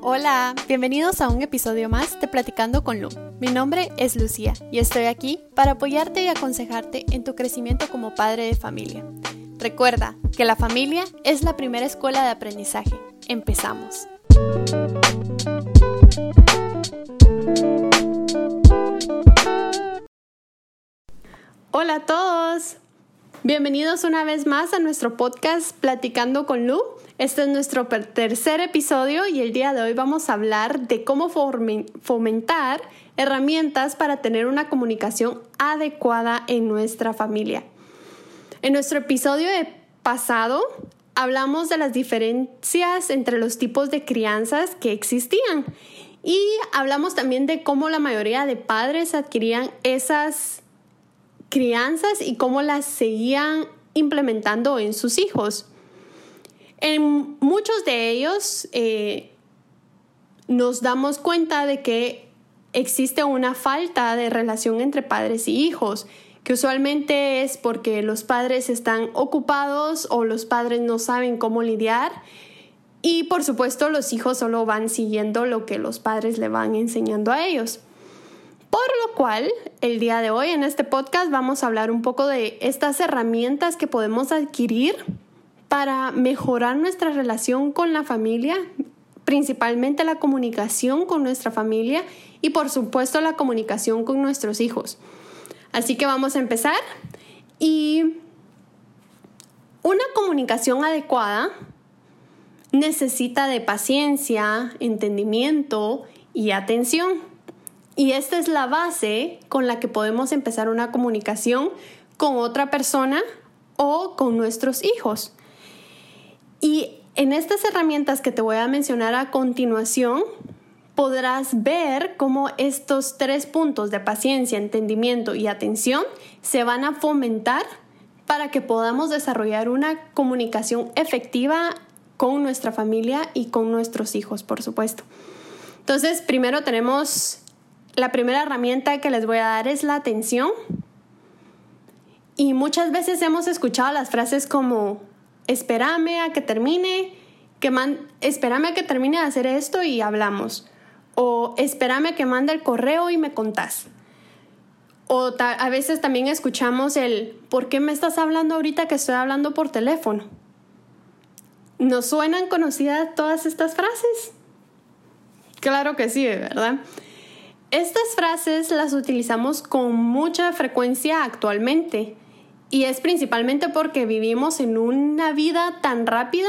Hola, bienvenidos a un episodio más de Platicando con Lu. Mi nombre es Lucía y estoy aquí para apoyarte y aconsejarte en tu crecimiento como padre de familia. Recuerda que la familia es la primera escuela de aprendizaje. Empezamos. Hola a todos. Bienvenidos una vez más a nuestro podcast Platicando con Lu. Este es nuestro tercer episodio y el día de hoy vamos a hablar de cómo fomentar herramientas para tener una comunicación adecuada en nuestra familia. En nuestro episodio pasado hablamos de las diferencias entre los tipos de crianzas que existían y hablamos también de cómo la mayoría de padres adquirían esas crianzas y cómo las seguían implementando en sus hijos. En muchos de ellos eh, nos damos cuenta de que existe una falta de relación entre padres y hijos, que usualmente es porque los padres están ocupados o los padres no saben cómo lidiar y por supuesto los hijos solo van siguiendo lo que los padres le van enseñando a ellos. Cual, el día de hoy en este podcast vamos a hablar un poco de estas herramientas que podemos adquirir para mejorar nuestra relación con la familia, principalmente la comunicación con nuestra familia y por supuesto la comunicación con nuestros hijos. Así que vamos a empezar y una comunicación adecuada necesita de paciencia, entendimiento y atención. Y esta es la base con la que podemos empezar una comunicación con otra persona o con nuestros hijos. Y en estas herramientas que te voy a mencionar a continuación, podrás ver cómo estos tres puntos de paciencia, entendimiento y atención se van a fomentar para que podamos desarrollar una comunicación efectiva con nuestra familia y con nuestros hijos, por supuesto. Entonces, primero tenemos la primera herramienta que les voy a dar es la atención. Y muchas veces hemos escuchado las frases como espérame a que termine, que man espérame a que termine de hacer esto y hablamos o espérame que mande el correo y me contás. O a veces también escuchamos el, ¿por qué me estás hablando ahorita que estoy hablando por teléfono? ¿Nos suenan conocidas todas estas frases? Claro que sí, ¿verdad? Estas frases las utilizamos con mucha frecuencia actualmente y es principalmente porque vivimos en una vida tan rápida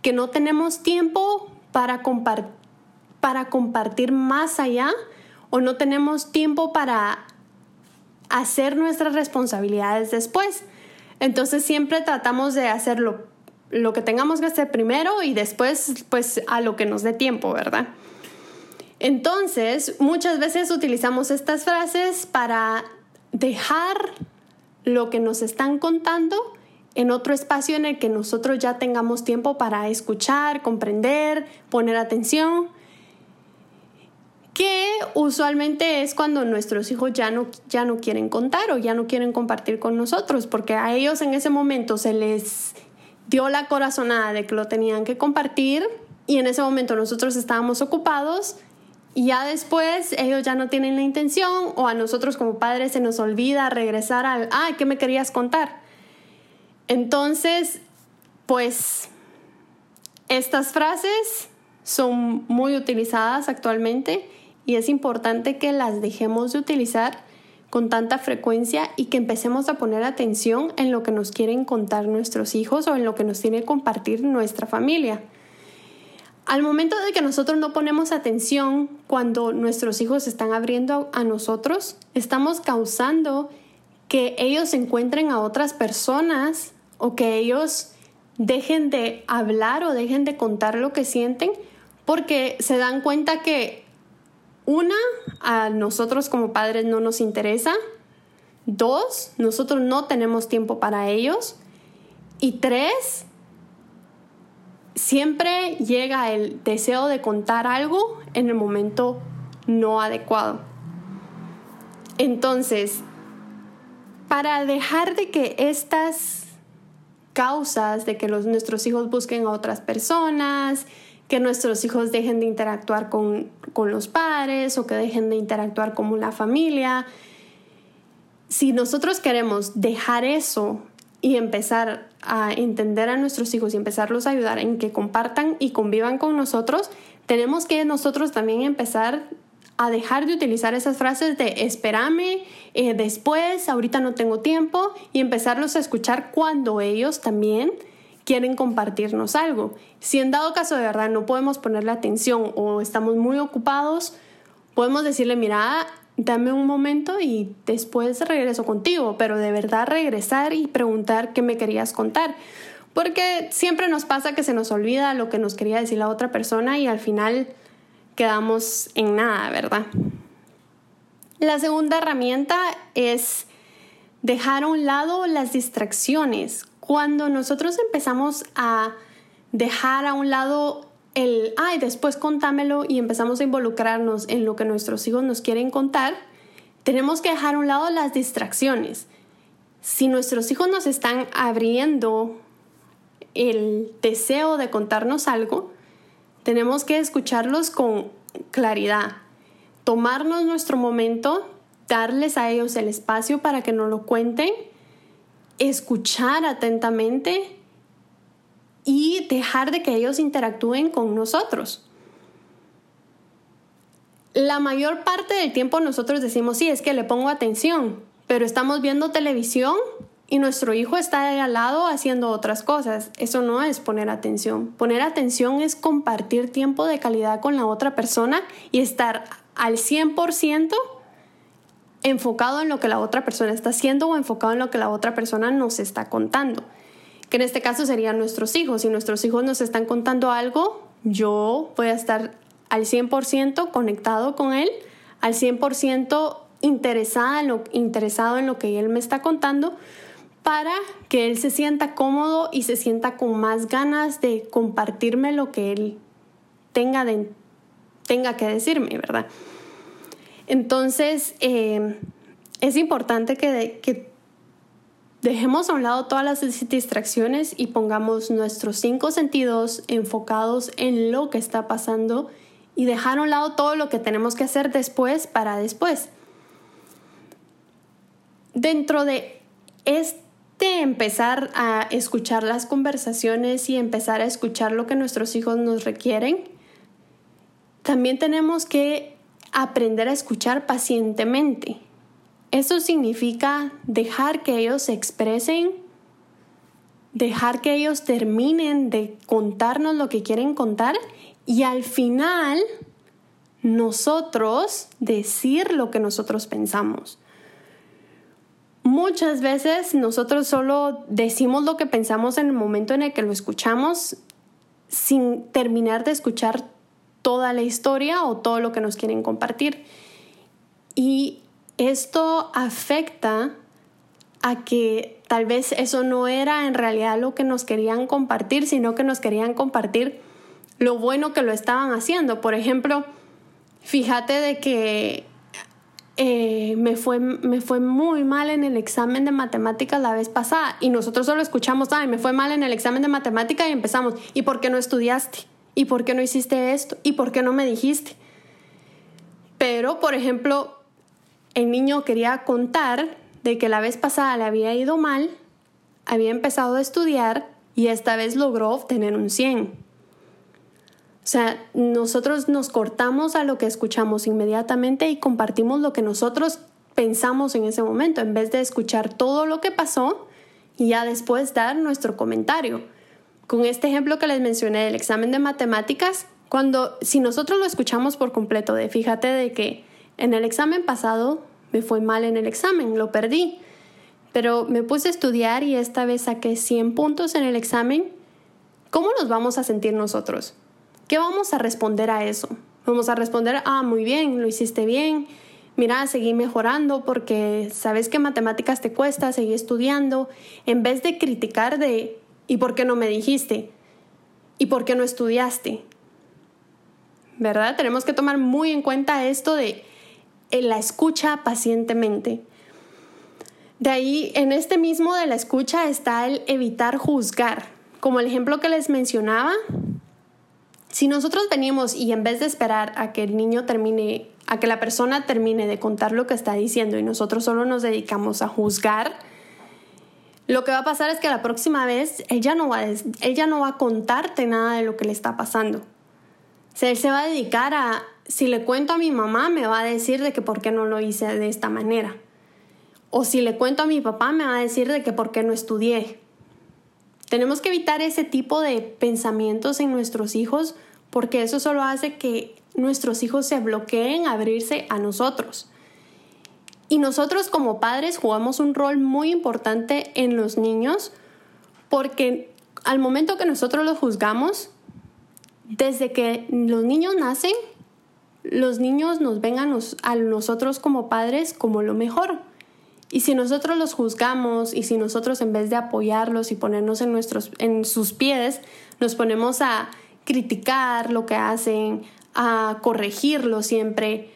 que no tenemos tiempo para para compartir más allá o no tenemos tiempo para hacer nuestras responsabilidades después. Entonces siempre tratamos de hacerlo lo que tengamos que hacer primero y después pues a lo que nos dé tiempo, ¿verdad? Entonces, muchas veces utilizamos estas frases para dejar lo que nos están contando en otro espacio en el que nosotros ya tengamos tiempo para escuchar, comprender, poner atención que usualmente es cuando nuestros hijos ya no, ya no quieren contar o ya no quieren compartir con nosotros, porque a ellos en ese momento se les dio la corazonada de que lo tenían que compartir y en ese momento nosotros estábamos ocupados y ya después ellos ya no tienen la intención o a nosotros como padres se nos olvida regresar al, ah, ¿qué me querías contar? Entonces, pues estas frases son muy utilizadas actualmente y es importante que las dejemos de utilizar con tanta frecuencia y que empecemos a poner atención en lo que nos quieren contar nuestros hijos o en lo que nos tiene que compartir nuestra familia. Al momento de que nosotros no ponemos atención cuando nuestros hijos están abriendo a nosotros, estamos causando que ellos encuentren a otras personas o que ellos dejen de hablar o dejen de contar lo que sienten porque se dan cuenta que una, a nosotros como padres no nos interesa. Dos, nosotros no tenemos tiempo para ellos. Y tres, siempre llega el deseo de contar algo en el momento no adecuado. Entonces, para dejar de que estas causas de que los, nuestros hijos busquen a otras personas, que nuestros hijos dejen de interactuar con, con los padres o que dejen de interactuar con la familia, si nosotros queremos dejar eso y empezar a entender a nuestros hijos y empezarlos a ayudar en que compartan y convivan con nosotros, tenemos que nosotros también empezar a dejar de utilizar esas frases de espérame, eh, después, ahorita no tengo tiempo y empezarlos a escuchar cuando ellos también quieren compartirnos algo. Si en dado caso de verdad no podemos ponerle atención o estamos muy ocupados, podemos decirle, mira, dame un momento y después regreso contigo, pero de verdad regresar y preguntar qué me querías contar. Porque siempre nos pasa que se nos olvida lo que nos quería decir la otra persona y al final quedamos en nada, ¿verdad? La segunda herramienta es dejar a un lado las distracciones. Cuando nosotros empezamos a dejar a un lado el, ay, después contámelo y empezamos a involucrarnos en lo que nuestros hijos nos quieren contar, tenemos que dejar a un lado las distracciones. Si nuestros hijos nos están abriendo el deseo de contarnos algo, tenemos que escucharlos con claridad, tomarnos nuestro momento, darles a ellos el espacio para que nos lo cuenten, escuchar atentamente y dejar de que ellos interactúen con nosotros. La mayor parte del tiempo nosotros decimos, sí, es que le pongo atención, pero estamos viendo televisión y nuestro hijo está al lado haciendo otras cosas. Eso no es poner atención. Poner atención es compartir tiempo de calidad con la otra persona y estar al 100% enfocado en lo que la otra persona está haciendo o enfocado en lo que la otra persona nos está contando en este caso serían nuestros hijos. Si nuestros hijos nos están contando algo, yo voy a estar al 100% conectado con él, al 100% interesada en lo, interesado en lo que él me está contando para que él se sienta cómodo y se sienta con más ganas de compartirme lo que él tenga, de, tenga que decirme, ¿verdad? Entonces, eh, es importante que, que Dejemos a un lado todas las distracciones y pongamos nuestros cinco sentidos enfocados en lo que está pasando y dejar a un lado todo lo que tenemos que hacer después para después. Dentro de este empezar a escuchar las conversaciones y empezar a escuchar lo que nuestros hijos nos requieren, también tenemos que aprender a escuchar pacientemente. Eso significa dejar que ellos se expresen, dejar que ellos terminen de contarnos lo que quieren contar y al final nosotros decir lo que nosotros pensamos. Muchas veces nosotros solo decimos lo que pensamos en el momento en el que lo escuchamos sin terminar de escuchar toda la historia o todo lo que nos quieren compartir. Y esto afecta a que tal vez eso no era en realidad lo que nos querían compartir, sino que nos querían compartir lo bueno que lo estaban haciendo. Por ejemplo, fíjate de que eh, me, fue, me fue muy mal en el examen de matemáticas la vez pasada y nosotros solo escuchamos, ay, me fue mal en el examen de matemáticas y empezamos, ¿y por qué no estudiaste? ¿Y por qué no hiciste esto? ¿Y por qué no me dijiste? Pero, por ejemplo, el niño quería contar de que la vez pasada le había ido mal, había empezado a estudiar y esta vez logró obtener un 100. O sea, nosotros nos cortamos a lo que escuchamos inmediatamente y compartimos lo que nosotros pensamos en ese momento, en vez de escuchar todo lo que pasó y ya después dar nuestro comentario. Con este ejemplo que les mencioné del examen de matemáticas, cuando si nosotros lo escuchamos por completo, de fíjate de que en el examen pasado me fue mal en el examen, lo perdí. Pero me puse a estudiar y esta vez saqué 100 puntos en el examen. ¿Cómo nos vamos a sentir nosotros? ¿Qué vamos a responder a eso? Vamos a responder, ah, muy bien, lo hiciste bien. Mira, seguí mejorando porque sabes que matemáticas te cuesta, seguí estudiando. En vez de criticar de, ¿y por qué no me dijiste? ¿Y por qué no estudiaste? ¿Verdad? Tenemos que tomar muy en cuenta esto de eh, la escucha pacientemente. De ahí, en este mismo de la escucha está el evitar juzgar. Como el ejemplo que les mencionaba, si nosotros venimos y en vez de esperar a que el niño termine, a que la persona termine de contar lo que está diciendo y nosotros solo nos dedicamos a juzgar, lo que va a pasar es que la próxima vez ella no va, ella no va a contarte nada de lo que le está pasando. O él se va a dedicar a, si le cuento a mi mamá, me va a decir de que por qué no lo hice de esta manera. O si le cuento a mi papá, me va a decir de que por qué no estudié. Tenemos que evitar ese tipo de pensamientos en nuestros hijos porque eso solo hace que nuestros hijos se bloqueen a abrirse a nosotros. Y nosotros como padres jugamos un rol muy importante en los niños porque al momento que nosotros los juzgamos, desde que los niños nacen, los niños nos ven a, nosotros como padres como lo mejor. Y si nosotros los juzgamos y si nosotros en vez de apoyarlos y ponernos en, nuestros, en sus pies, nos ponemos a criticar lo que hacen, a corregirlo siempre,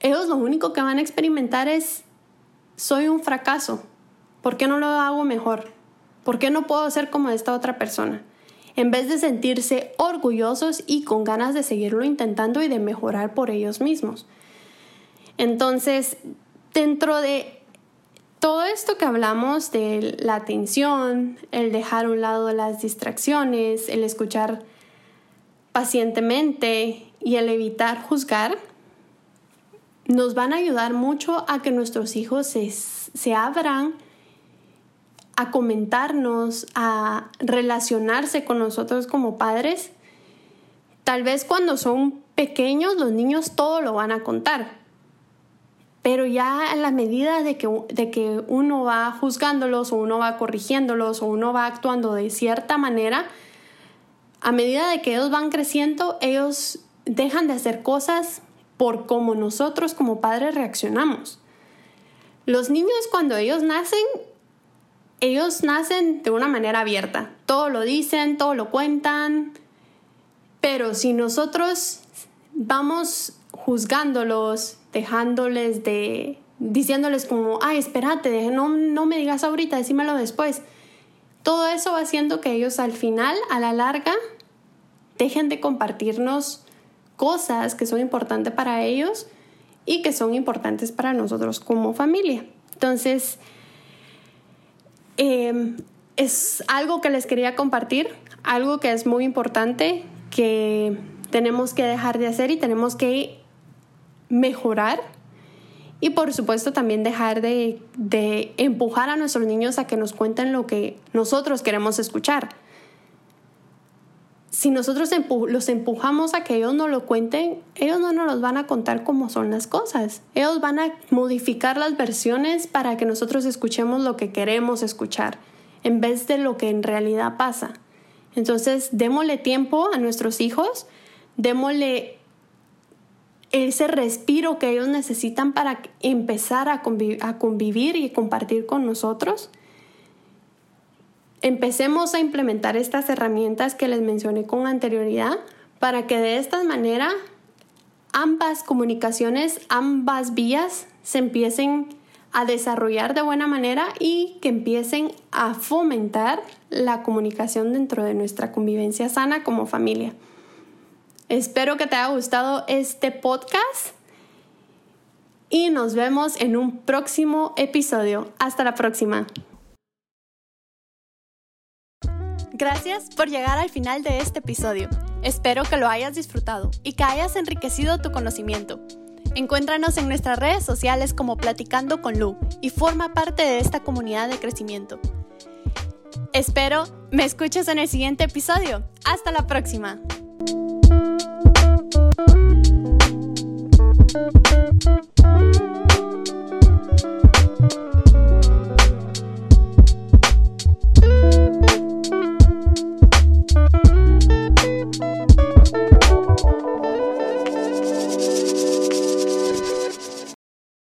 ellos lo único que van a experimentar es, soy un fracaso, ¿por qué no lo hago mejor? ¿Por qué no puedo ser como esta otra persona? En vez de sentirse orgullosos y con ganas de seguirlo intentando y de mejorar por ellos mismos. Entonces, dentro de todo esto que hablamos de la atención, el dejar a un lado las distracciones, el escuchar pacientemente y el evitar juzgar, nos van a ayudar mucho a que nuestros hijos se, abran a comentarnos, a relacionarse con nosotros como padres. Tal vez cuando son pequeños los niños todo lo van a contar, pero ya a la medida de que, de que uno va juzgándolos o uno va corrigiéndolos o uno va actuando de cierta manera, a medida de que ellos van creciendo, ellos dejan de hacer cosas por cómo nosotros como padres reaccionamos. Los niños cuando ellos nacen, ellos nacen de una manera abierta. Todo lo dicen, todo lo cuentan, pero si nosotros vamos juzgándolos, dejándoles de, diciéndoles como, ay, espérate, no, no me digas ahorita, decímelo después. Todo eso va haciendo que ellos al final, a la larga, dejen de compartirnos cosas que son importantes para ellos y que son importantes para nosotros como familia. Entonces, em, es algo que les quería compartir, algo que es muy importante, que tenemos que dejar de hacer y tenemos que mejorar y por supuesto también dejar de, empujar a nuestros niños a que nos cuenten lo que nosotros queremos escuchar. Si nosotros los empujamos a que ellos no lo cuenten, ellos no nos van a contar cómo son las cosas. Ellos van a modificar las versiones para que nosotros escuchemos lo que queremos escuchar, en vez de lo que en realidad pasa. Entonces, démosle tiempo a nuestros hijos, démosle ese respiro que ellos necesitan para empezar a, convivir y compartir con nosotros. Empecemos a implementar estas herramientas que les mencioné con anterioridad para que de esta manera ambas comunicaciones, ambas vías se empiecen a desarrollar de buena manera y que empiecen a fomentar la comunicación dentro de nuestra convivencia sana como familia. Espero que te haya gustado este podcast y nos vemos en un próximo episodio. Hasta la próxima. Gracias por llegar al final de este episodio. Espero que lo hayas disfrutado y que hayas enriquecido tu conocimiento. Encuéntranos en nuestras redes sociales como Platicando con Lu y forma parte de esta comunidad de crecimiento. Espero me escuches en el siguiente episodio. Hasta la próxima.